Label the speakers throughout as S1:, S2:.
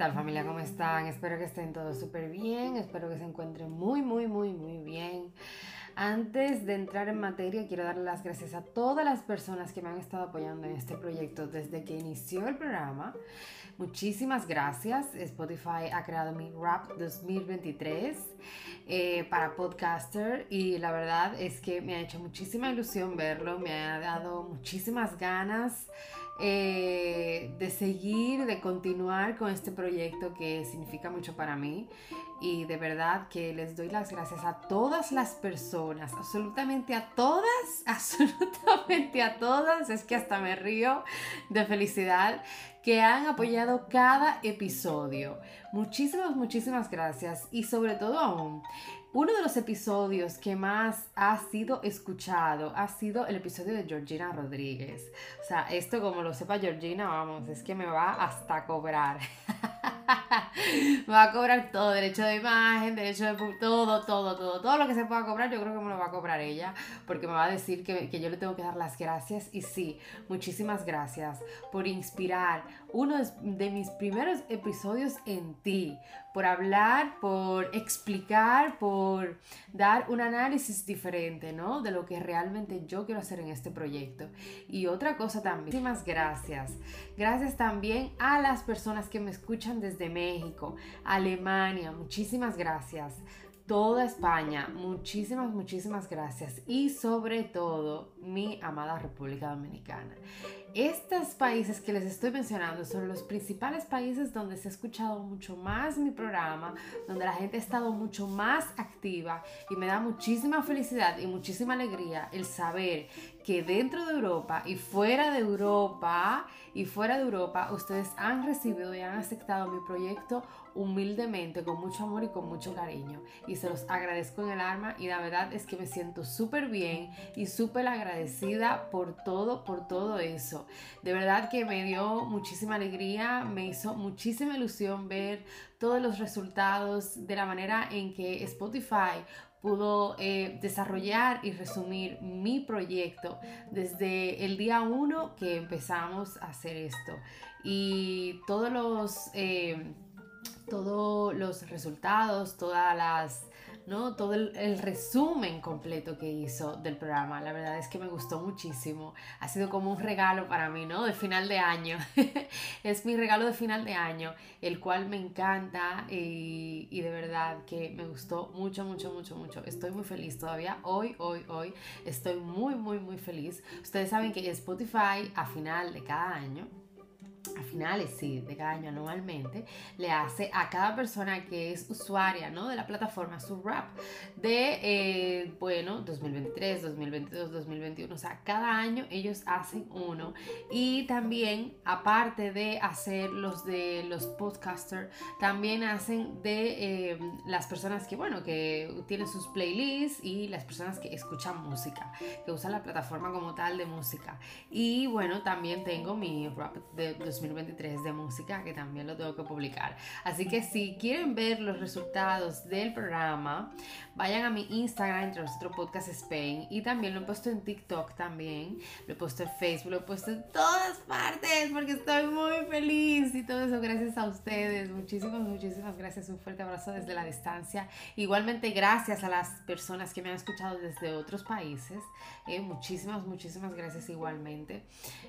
S1: tal familia? ¿Cómo están? Espero que estén todos súper bien, espero que se encuentren muy, muy, muy, muy bien. Antes de entrar en materia, quiero darle las gracias a todas las personas que me han estado apoyando en este proyecto desde que inició el programa. Muchísimas gracias. Spotify ha creado mi Rap 2023 eh, para podcaster y la verdad es que me ha hecho muchísima ilusión verlo, me ha dado muchísimas ganas eh, de seguir, de continuar con este proyecto que significa mucho para mí. Y de verdad que les doy las gracias a todas las personas, absolutamente a todas, absolutamente a todas, es que hasta me río de felicidad, que han apoyado cada episodio. Muchísimas, muchísimas gracias. Y sobre todo aún, uno de los episodios que más ha sido escuchado ha sido el episodio de Georgina Rodríguez. O sea, esto como lo sepa Georgina, vamos, es que me va hasta cobrar. me va a cobrar todo, derecho de imagen, derecho de todo, todo, todo, todo lo que se pueda cobrar, yo creo que me lo va a cobrar ella, porque me va a decir que, que yo le tengo que dar las gracias. Y sí, muchísimas gracias por inspirar uno de mis primeros episodios en ti, por hablar, por explicar, por dar un análisis diferente, ¿no? De lo que realmente yo quiero hacer en este proyecto. Y otra cosa también, muchísimas gracias. Gracias también a las personas que me escuchan desde México, Alemania, muchísimas gracias toda España. Muchísimas, muchísimas gracias. Y sobre todo, mi amada República Dominicana. Estos países que les estoy mencionando son los principales países donde se ha escuchado mucho más mi programa, donde la gente ha estado mucho más activa y me da muchísima felicidad y muchísima alegría el saber que dentro de Europa y fuera de Europa y fuera de Europa ustedes han recibido y han aceptado mi proyecto humildemente, con mucho amor y con mucho cariño. Y se los agradezco en el alma y la verdad es que me siento súper bien y súper agradecida por todo, por todo eso. De verdad que me dio muchísima alegría, me hizo muchísima ilusión ver todos los resultados de la manera en que Spotify pudo eh, desarrollar y resumir mi proyecto desde el día uno que empezamos a hacer esto. Y todos los, eh, todos los resultados, todas las ¿no? Todo el, resumen completo que hizo del programa. La verdad es que me gustó muchísimo. Ha sido como un regalo para mí, ¿no? De final de año. es mi regalo de final de año, el cual me encanta y, y, de verdad que me gustó mucho, mucho, mucho, mucho. Estoy muy feliz todavía. Hoy, hoy, hoy estoy muy, muy, muy feliz. Ustedes saben que Spotify a final de cada año a finales, sí, de cada año anualmente, le hace a cada persona que es usuaria, ¿no? De la plataforma su rap de, eh, bueno, 2023, 2022, 2021, o sea, cada año ellos hacen uno y también, aparte de hacer los de los podcasters, también hacen de eh, las personas que, bueno, que tienen sus playlists y las personas que escuchan música, que usan la plataforma como tal de música. Y bueno, también tengo mi rap de 2023 de música que también lo tengo que publicar. Así que si quieren ver los resultados del programa, vayan a mi Instagram, entre nosotros Podcast Spain, y también lo he puesto en TikTok también, lo he puesto en Facebook, lo he puesto en todas partes porque estoy muy feliz y todo eso gracias a ustedes. Muchísimas, muchísimas gracias. Un fuerte abrazo desde la distancia. Igualmente gracias a las personas que me han escuchado desde otros países. Eh, muchísimas, muchísimas gracias igualmente.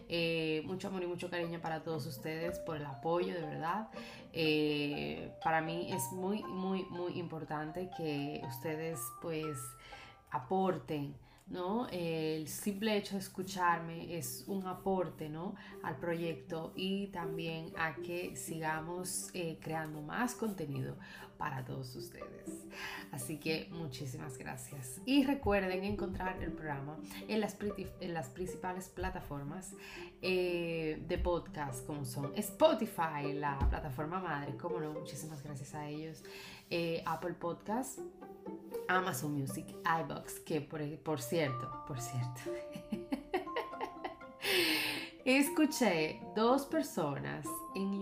S1: Eh, mucho amor y mucho cariño para todos ustedes por el apoyo, de verdad. Eh, para mí es muy, muy, muy importante que ustedes pues aporten ¿no? El simple hecho de escucharme es un aporte, ¿no? Al proyecto y también a que sigamos eh, creando más contenido para todos ustedes. Así que muchísimas gracias. Y recuerden encontrar el programa en las, en las principales plataformas eh, de podcast como son Spotify, la plataforma madre, como no, muchísimas gracias a ellos, eh, Apple Podcast Amazon Music, iBox, que por, cierto, por cierto, escuché dos personas en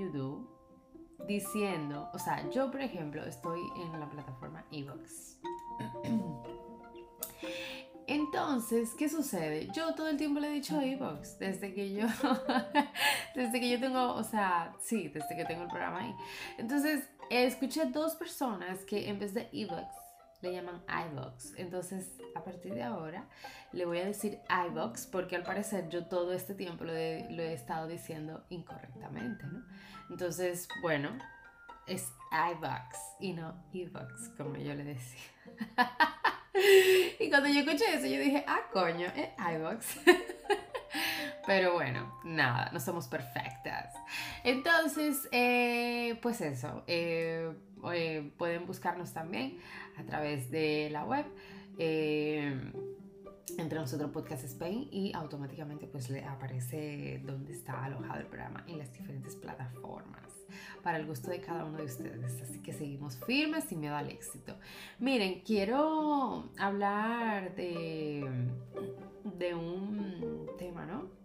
S1: diciendo, o sea, yo por ejemplo estoy en la plataforma. Entonces, Entonces, ¿qué sucede? Yo todo el tiempo le he dicho Evox, desde que yo, desde que yo tengo, o sea, sí, desde que tengo el programa ahí. Entonces, escuché dos personas que en vez de Evox le llaman iVox. Entonces, a partir de ahora, le voy a decir iVox porque al parecer yo todo este tiempo lo he, estado diciendo incorrectamente, ¿no? Entonces, bueno, es iVox y no iVox, como yo le decía. y cuando yo escuché eso, yo dije, ah, coño, es iVox. Pero bueno, nada, no somos perfectas. Entonces, eh, pues eso, eh, eh, pueden buscarnos también a través de la web. entre nosotros Podcast Spain y automáticamente pues le aparece donde está alojado el programa en las diferentes plataformas para el gusto de cada uno de ustedes. Así que seguimos firmes sin miedo al éxito. Miren, quiero hablar de, de un tema, ¿no?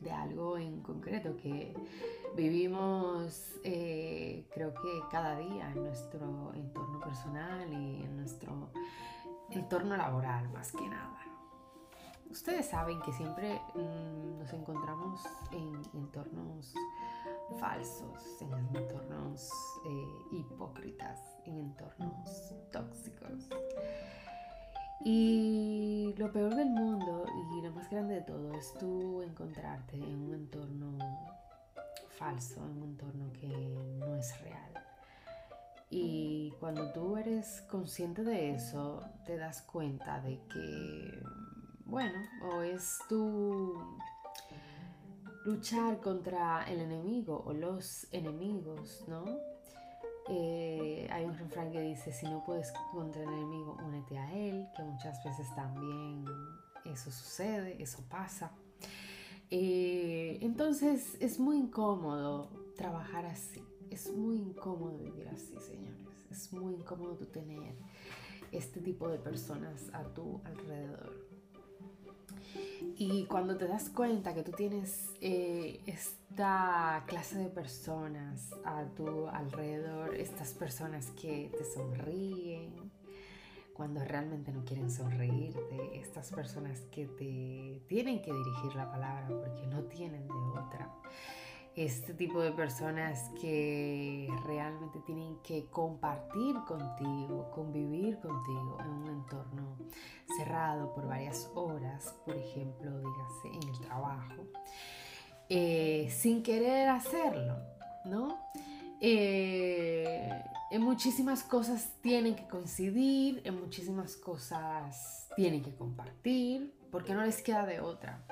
S1: De algo en concreto que vivimos, eh, creo que cada día en nuestro entorno personal y en nuestro entorno laboral, más que nada. Ustedes saben que siempre mm, nos encontramos en entornos falsos, en entornos eh, hipócritas, en entornos tóxicos. Y lo peor del mundo grande de todo es tú encontrarte en un entorno falso, en un entorno que no es real. Y cuando tú eres consciente de eso, te das cuenta de que, bueno, o es tu luchar contra el enemigo o los enemigos, ¿no? Eh, hay un refrán que dice, si no puedes contra el enemigo, únete a él, que muchas veces también eso sucede, eso pasa. Eh, entonces es muy incómodo trabajar así, es muy incómodo vivir así, señores, es muy incómodo tener este tipo de personas a tu alrededor. Y cuando te das cuenta que tú tienes eh, esta clase de personas a tu alrededor, estas personas que te sonríen cuando realmente no quieren sonreírte, estas personas que te tienen que dirigir la palabra porque no tienen de otra este tipo de personas que realmente tienen que compartir contigo, convivir contigo en un entorno cerrado por varias horas, por ejemplo, dígase en el trabajo, eh, sin querer hacerlo, ¿no? Eh, en muchísimas cosas tienen que coincidir, en muchísimas cosas tienen que compartir, porque no les queda de otra.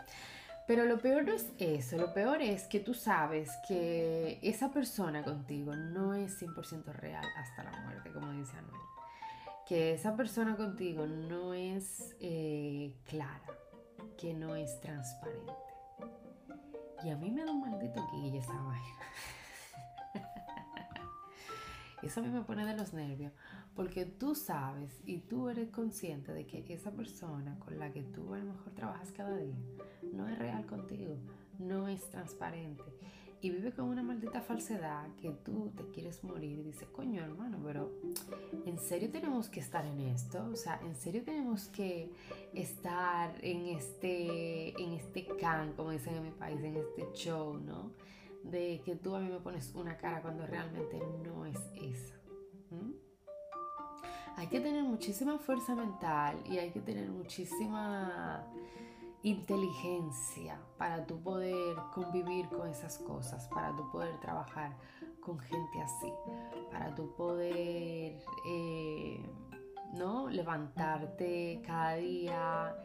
S1: Pero lo peor no es eso, lo peor es que tú sabes que esa persona contigo no es 100% real hasta la muerte, como dice Anuel. Que esa persona contigo no es eh, clara, que no es transparente. Y a mí me da un maldito que esa vaina. Eso a mí me pone de los nervios, porque tú sabes y tú eres consciente de que esa persona con la que tú a lo mejor trabajas cada día no es real contigo, no es transparente y vive con una maldita falsedad que tú te quieres morir y dices, coño hermano, pero ¿en serio tenemos que estar en esto? O sea, ¿en serio tenemos que estar en este, en este can, como dicen en mi país, en este show, ¿no? De que tú a mí me pones una cara cuando realmente no es esa hay que tener muchísima fuerza mental y hay que tener muchísima inteligencia para tu poder convivir con esas cosas, para tu poder trabajar con gente así, para tu poder eh, ¿no? levantarte cada día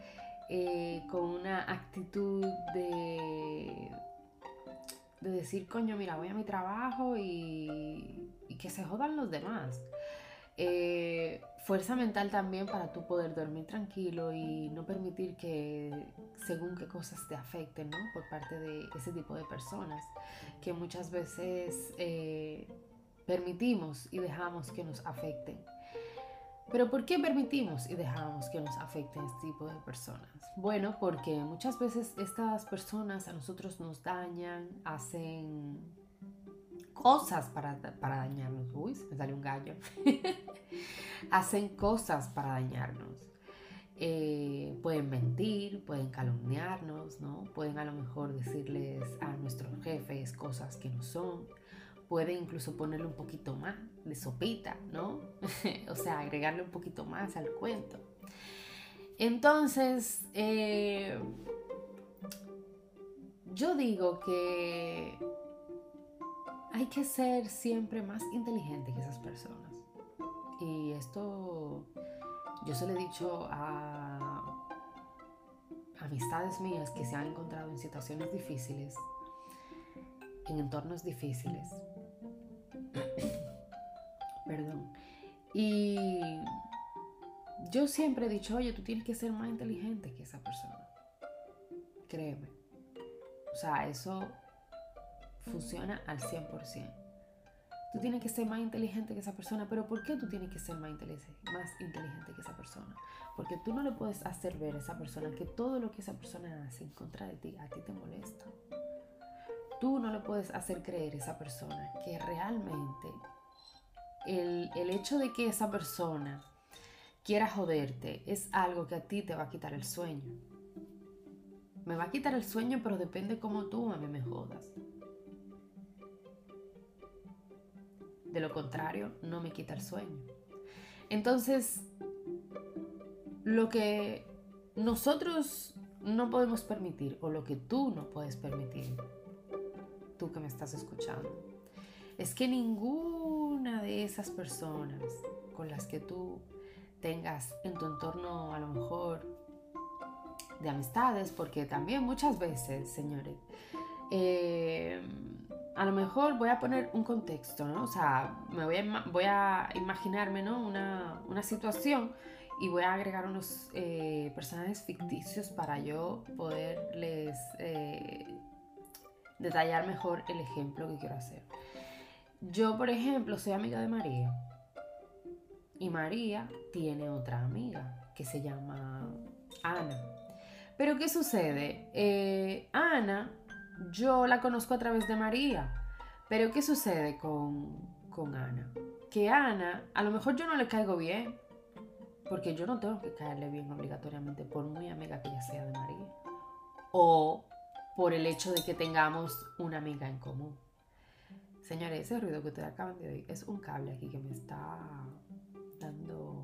S1: eh, con una actitud de, de decir, coño, mira, voy a mi trabajo y, que se jodan los demás. Eh, fuerza mental también para tú poder dormir tranquilo y no permitir que según qué cosas te afecten, ¿no? Por parte de ese tipo de personas que muchas veces eh, permitimos y dejamos que nos afecten. Pero ¿por qué permitimos y dejamos que nos afecten este tipo de personas? Bueno, porque muchas veces estas personas a nosotros nos dañan, hacen cosas para, para dañarnos. Uy, me salió un gallo. Hacen cosas para dañarnos. eh, pueden mentir, pueden calumniarnos, ¿no? Pueden a lo mejor decirles a nuestros jefes cosas que no son. Pueden incluso ponerle un poquito más de sopita, ¿no? o sea, agregarle un poquito más al cuento. Entonces, eh, yo digo que hay que ser siempre más inteligente que esas personas. Y esto yo se lo he dicho a amistades mías que se han encontrado en situaciones difíciles, en entornos difíciles. Y yo siempre he dicho, oye, tú tienes que ser más inteligente que esa persona. Créeme. O sea, eso funciona al 100%. Tú tienes que ser más inteligente que esa persona, pero ¿por qué tú tienes que ser más más inteligente que esa persona? Porque tú no le puedes hacer ver a esa persona que todo lo que esa persona hace en contra de ti, a ti te molesta. Tú no le puedes hacer creer a esa persona que realmente el, el hecho de que esa persona quiera joderte es algo que a ti te va a quitar el sueño. Me va a quitar el sueño, pero depende cómo tú a mí me jodas. De lo contrario, no me quita el sueño. Entonces, lo que nosotros no podemos permitir, o lo que tú no puedes permitir, tú que me estás escuchando, es que ninguna de esas personas con las que tú tengas en tu entorno a lo mejor de amistades, porque también muchas veces, señores, eh, a lo mejor voy a poner un contexto, ¿no? O sea, me voy a, voy a imaginarme, ¿no? Una, situación y voy a agregar unos eh, personajes ficticios para yo poderles eh, detallar mejor el ejemplo que quiero hacer. Yo, por ejemplo, soy amiga de María y María tiene otra amiga que se llama Ana. Pero ¿qué sucede? Eh, Ana yo la conozco a través de María. Pero ¿qué sucede con, con Ana? Que Ana, a lo mejor yo no le caigo bien, porque yo no tengo que caerle bien obligatoriamente, por muy amiga que ella sea de María. O por el hecho de que tengamos una amiga en común. Señores, ese ruido que ustedes acaban de oír es un cable aquí que me está dando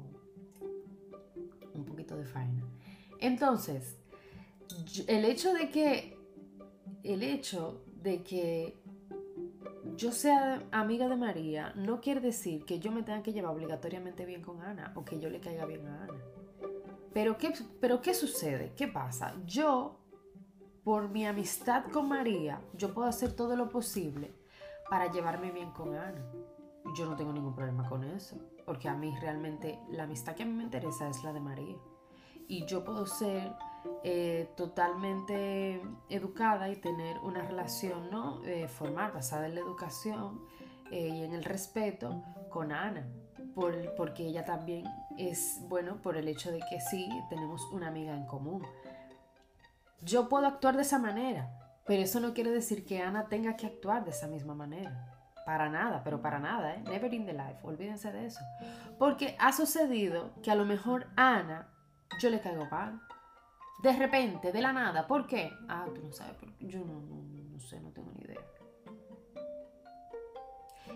S1: un poquito de faena. Entonces, el hecho de que el hecho de que yo sea amiga de María no quiere decir que yo me tenga que llevar obligatoriamente bien con Ana o que yo le caiga bien a Ana. Pero ¿qué, pero ¿qué sucede? ¿Qué pasa? Yo, por mi amistad con María, yo puedo hacer todo lo posible para llevarme bien con Ana. Yo no tengo ningún problema con eso, porque a mí realmente la amistad que a mí me interesa es la de María. Y yo puedo ser eh, totalmente educada y tener una relación ¿no? Eh, formal basada en la educación eh, y en el respeto con Ana, por, porque ella también es, bueno, por el hecho de que sí, tenemos una amiga en común. Yo puedo actuar de esa manera, pero eso no quiere decir que Ana tenga que actuar de esa misma manera. Para nada, pero para nada, ¿eh? Never in the life, olvídense de eso. Porque ha sucedido que a lo mejor Ana, yo le caigo mal, de repente, de la nada. ¿Por qué? Ah, tú no sabes. Yo no, no, sé, no tengo ni idea.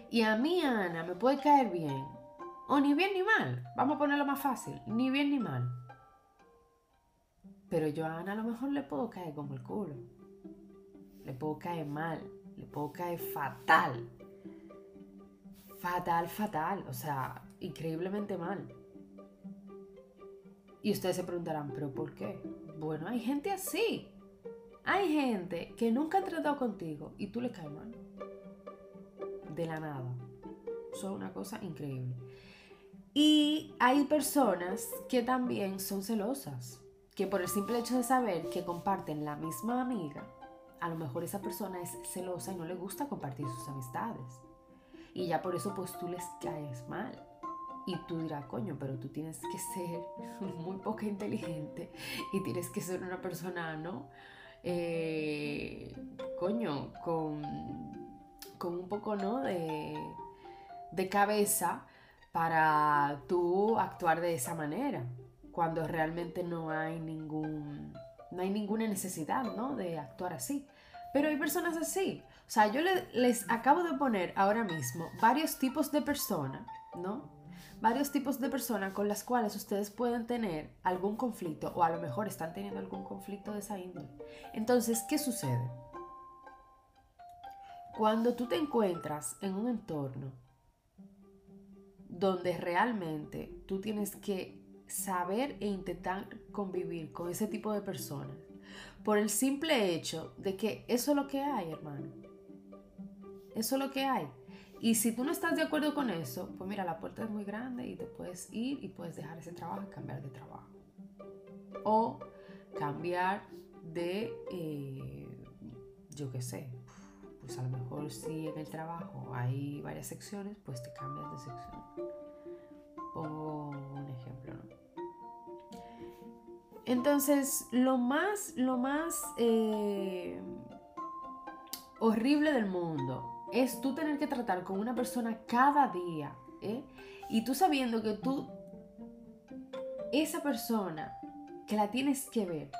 S1: Y a mí, Ana, me puede caer bien. O ni bien ni mal. Vamos a ponerlo más fácil. Ni bien ni mal. Pero yo a Ana a lo mejor le puedo caer como el culo. Le puedo caer mal. Le puedo caer fatal. Fatal, fatal. O sea, increíblemente mal. Y ustedes se preguntarán, ¿pero por qué? Bueno, hay gente así. Hay gente que nunca ha tratado contigo y tú le caes mal. De la nada. Son una cosa increíble. Y hay personas que también son celosas. Que por el simple hecho de saber que comparten la misma amiga, a lo mejor esa persona es celosa y no le gusta compartir sus amistades. Y ya por eso pues tú les caes mal. Y tú dirás, coño, pero tú tienes que ser muy poca inteligente y tienes que ser una persona, ¿no? Eh, coño, con, con, un poco, ¿no? De, de cabeza para tú actuar de esa manera. cuando realmente no hay ningún no hay ninguna necesidad, ¿no? De actuar así. Pero hay personas así. O sea, yo les acabo de poner ahora mismo varios tipos de personas, ¿no? Varios tipos de personas con las cuales ustedes pueden tener algún conflicto o a lo mejor están teniendo algún conflicto de esa índole. Entonces, ¿qué sucede? Cuando tú te encuentras en un entorno donde realmente tú tienes que saber e intentar convivir con ese tipo de personas, por el simple hecho de que eso es lo que hay, hermano. Eso es lo que hay. Y si tú no estás de acuerdo con eso, pues mira, la puerta es muy grande y te puedes ir y puedes dejar ese trabajo y cambiar de trabajo. O cambiar de, eh, yo qué sé, pues a lo mejor si en el trabajo hay varias secciones, pues te cambias de sección. Pongo. Entonces, lo más, lo más eh, horrible del mundo es tú tener que tratar con una persona cada día, ¿eh? Y tú sabiendo que tú, esa persona, que la tienes que ver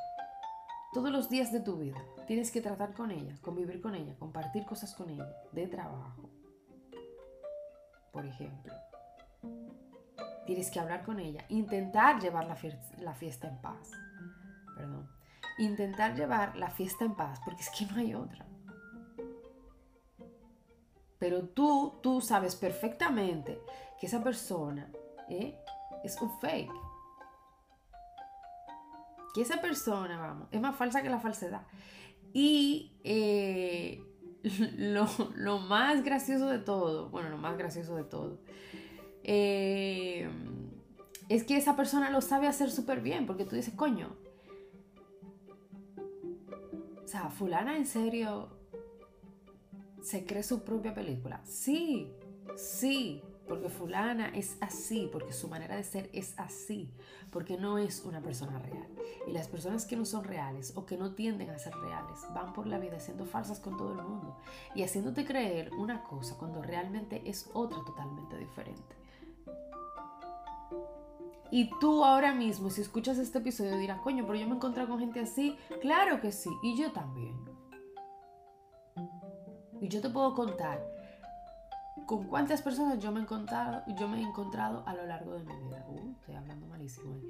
S1: todos los días de tu vida, Tienes que tratar con ella, convivir con ella, compartir cosas con ella, de trabajo. Por ejemplo. Tienes que hablar con ella, intentar llevar la, la fiesta en paz. Perdón. Intentar llevar la fiesta en paz, porque es que no hay otra. Pero tú, tú sabes perfectamente que esa persona ¿eh? es un fake. Que esa persona, vamos, es más falsa que la falsedad. Y eh, lo, más gracioso de todo, bueno, lo más gracioso de todo, eh, es que esa persona lo sabe hacer súper bien, porque tú dices, coño, o sea, fulana en serio se cree su propia película. Sí, sí, porque fulana es así, porque su manera de ser es así, porque no es una persona real. Y las personas que no son reales o que no tienden a ser reales van por la vida siendo falsas con todo el mundo y haciéndote creer una cosa cuando realmente es otra totalmente diferente. Y tú ahora mismo, si escuchas este episodio, dirás, coño, pero yo me he encontrado con gente así. Claro que sí, y yo también. Y yo te puedo contar ¿Con cuántas personas yo me he encontrado, yo me he encontrado a lo largo de mi vida? Uh, estoy hablando malísimo. ¿eh?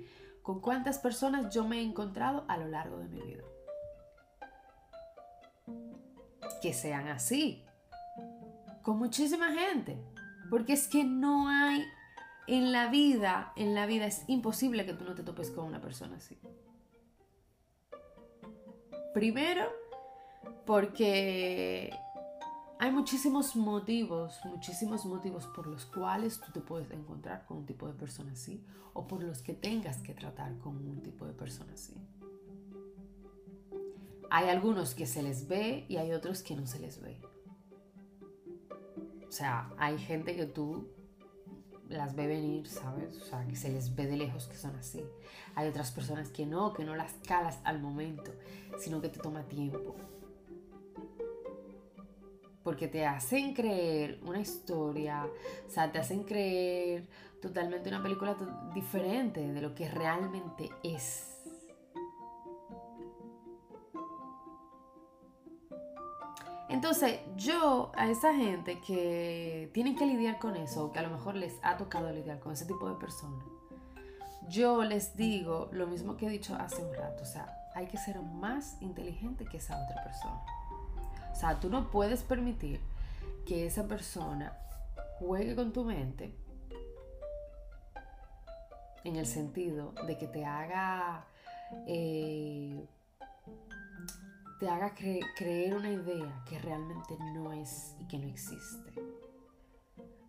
S1: ¿Con cuántas personas yo me he encontrado a lo largo de mi vida? Que sean así. Con muchísima gente. Porque es que no hay en la vida, en la vida es imposible que tú no te topes con una persona así. Primero, porque hay muchísimos motivos, muchísimos motivos por los cuales tú te puedes encontrar con un tipo de persona así o por los que tengas que tratar con un tipo de persona así. Hay algunos que se les ve y hay otros que no se les ve. O sea, hay gente que tú las ve venir, ¿sabes? O sea, que se les ve de lejos que son así. Hay otras personas que no, que no las calas al momento, sino que te toma tiempo porque te hacen creer una historia, o sea, te hacen creer totalmente una película diferente de lo que realmente es. Entonces, yo a esa gente que tienen que lidiar con eso, que a lo mejor les ha tocado lidiar con ese tipo de personas, yo les digo lo mismo que he dicho hace un rato, o sea, hay que ser más inteligente que esa otra persona. O sea, tú no puedes permitir que esa persona juegue con tu mente en el sentido de que te haga eh, te haga creer una idea que realmente no es y que no existe.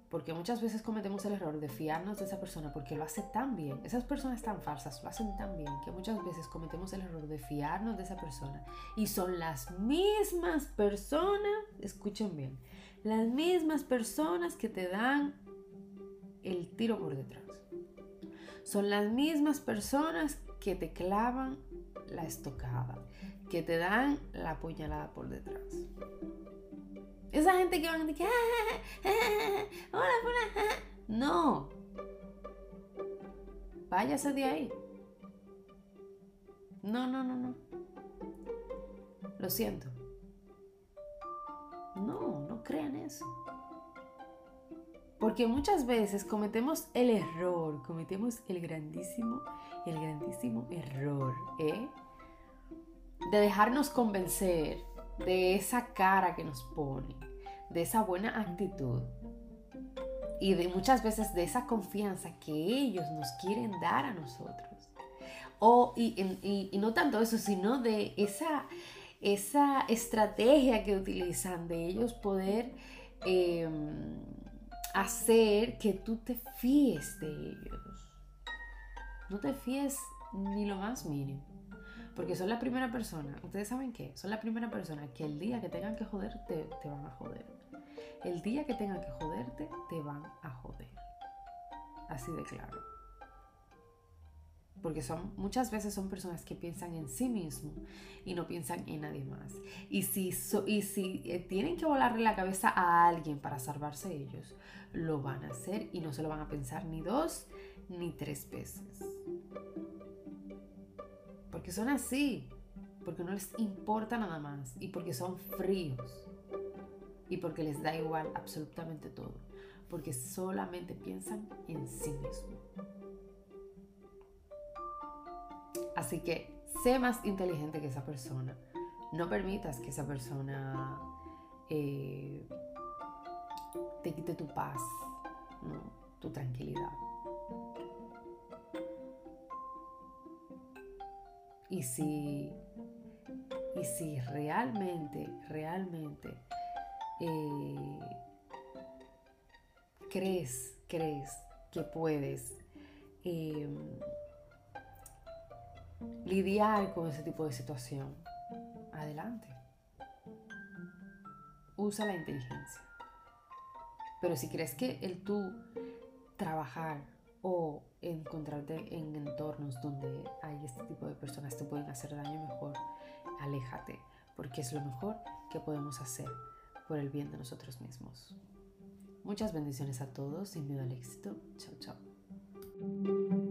S1: Porque muchas veces cometemos el error de fiarnos de esa persona porque lo hace tan bien. Esas personas tan falsas lo hacen tan bien que muchas veces cometemos el error de fiarnos de esa persona. Y son las mismas personas, escuchen bien, las mismas personas que te dan el tiro por detrás. Son las mismas personas que te clavan la estocada, que te dan la puñalada por detrás. Esa gente que van a decir, ah, ah, ah, hola, hola, no. Váyase de ahí. No, no, no, no. Lo siento. No, no crean eso. Porque muchas veces cometemos el error, cometemos el grandísimo, el grandísimo error, ¿eh? De dejarnos convencer de esa cara que nos pone, de esa buena actitud y de muchas veces de esa confianza que ellos nos quieren dar a nosotros. O, y, no tanto eso, sino de esa, esa estrategia que utilizan de ellos poder em, hacer que tú te fíes de ellos. No te fíes ni lo más mínimo. Porque son la primera persona, ustedes saben qué, son la primera persona que el día que tengan que joderte, te van a joder. El día que tengan que joderte, te van a joder. Así de claro. Porque son, muchas veces son personas que piensan en sí mismo y no piensan en nadie más. Y si, y si eh, tienen que volarle la cabeza a alguien para salvarse ellos, lo van a hacer y no se lo van a pensar ni dos ni tres veces. Porque son así. Porque no les importa nada más. Y porque son fríos. Y porque les da igual absolutamente todo. Porque solamente piensan en sí mismos. Así que sé más inteligente que esa persona. No permitas que esa persona eh, te quite tu paz, tu tranquilidad. Y si, y si realmente, realmente eh, crees, crees que puedes em, lidiar con ese tipo de situación, adelante. Usa la inteligencia. Pero si crees que el tú trabajar o encontrarte en entornos donde hay este tipo de personas que te pueden hacer daño mejor, aléjate, porque es lo mejor que podemos hacer por el bien de nosotros mismos. Muchas bendiciones a todos, sin miedo al éxito. Chao, chao.